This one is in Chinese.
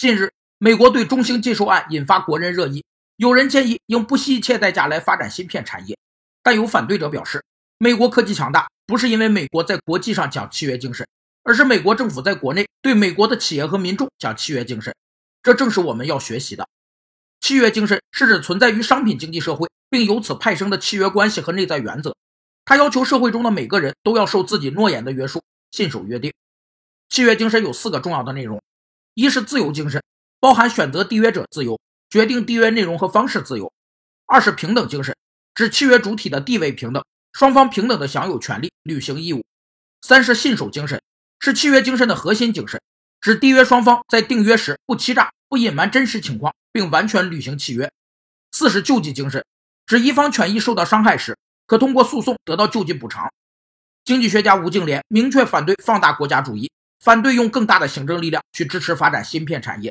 近日，美国对中兴禁售案引发国人热议，有人建议应不惜一切代价来发展芯片产业，但有反对者表示，美国科技强大不是因为美国在国际上讲契约精神，而是美国政府在国内对美国的企业和民众讲契约精神，这正是我们要学习的。契约精神是指存在于商品经济社会，并由此派生的契约关系和内在原则，它要求社会中的每个人都要受自己诺言的约束，信守约定。契约精神有四个重要的内容。一是自由精神，包含选择缔约者自由、决定缔约内容和方式自由；二是平等精神，指契约主体的地位平等，双方平等的享有权利、履行义务；三是信守精神，是契约精神的核心精神，指缔约双方在订约时不欺诈、不隐瞒真实情况，并完全履行契约；四是救济精神，指一方权益受到伤害时，可通过诉讼得到救济补偿。经济学家吴敬琏明确反对放大国家主义。反对用更大的行政力量去支持发展芯片产业。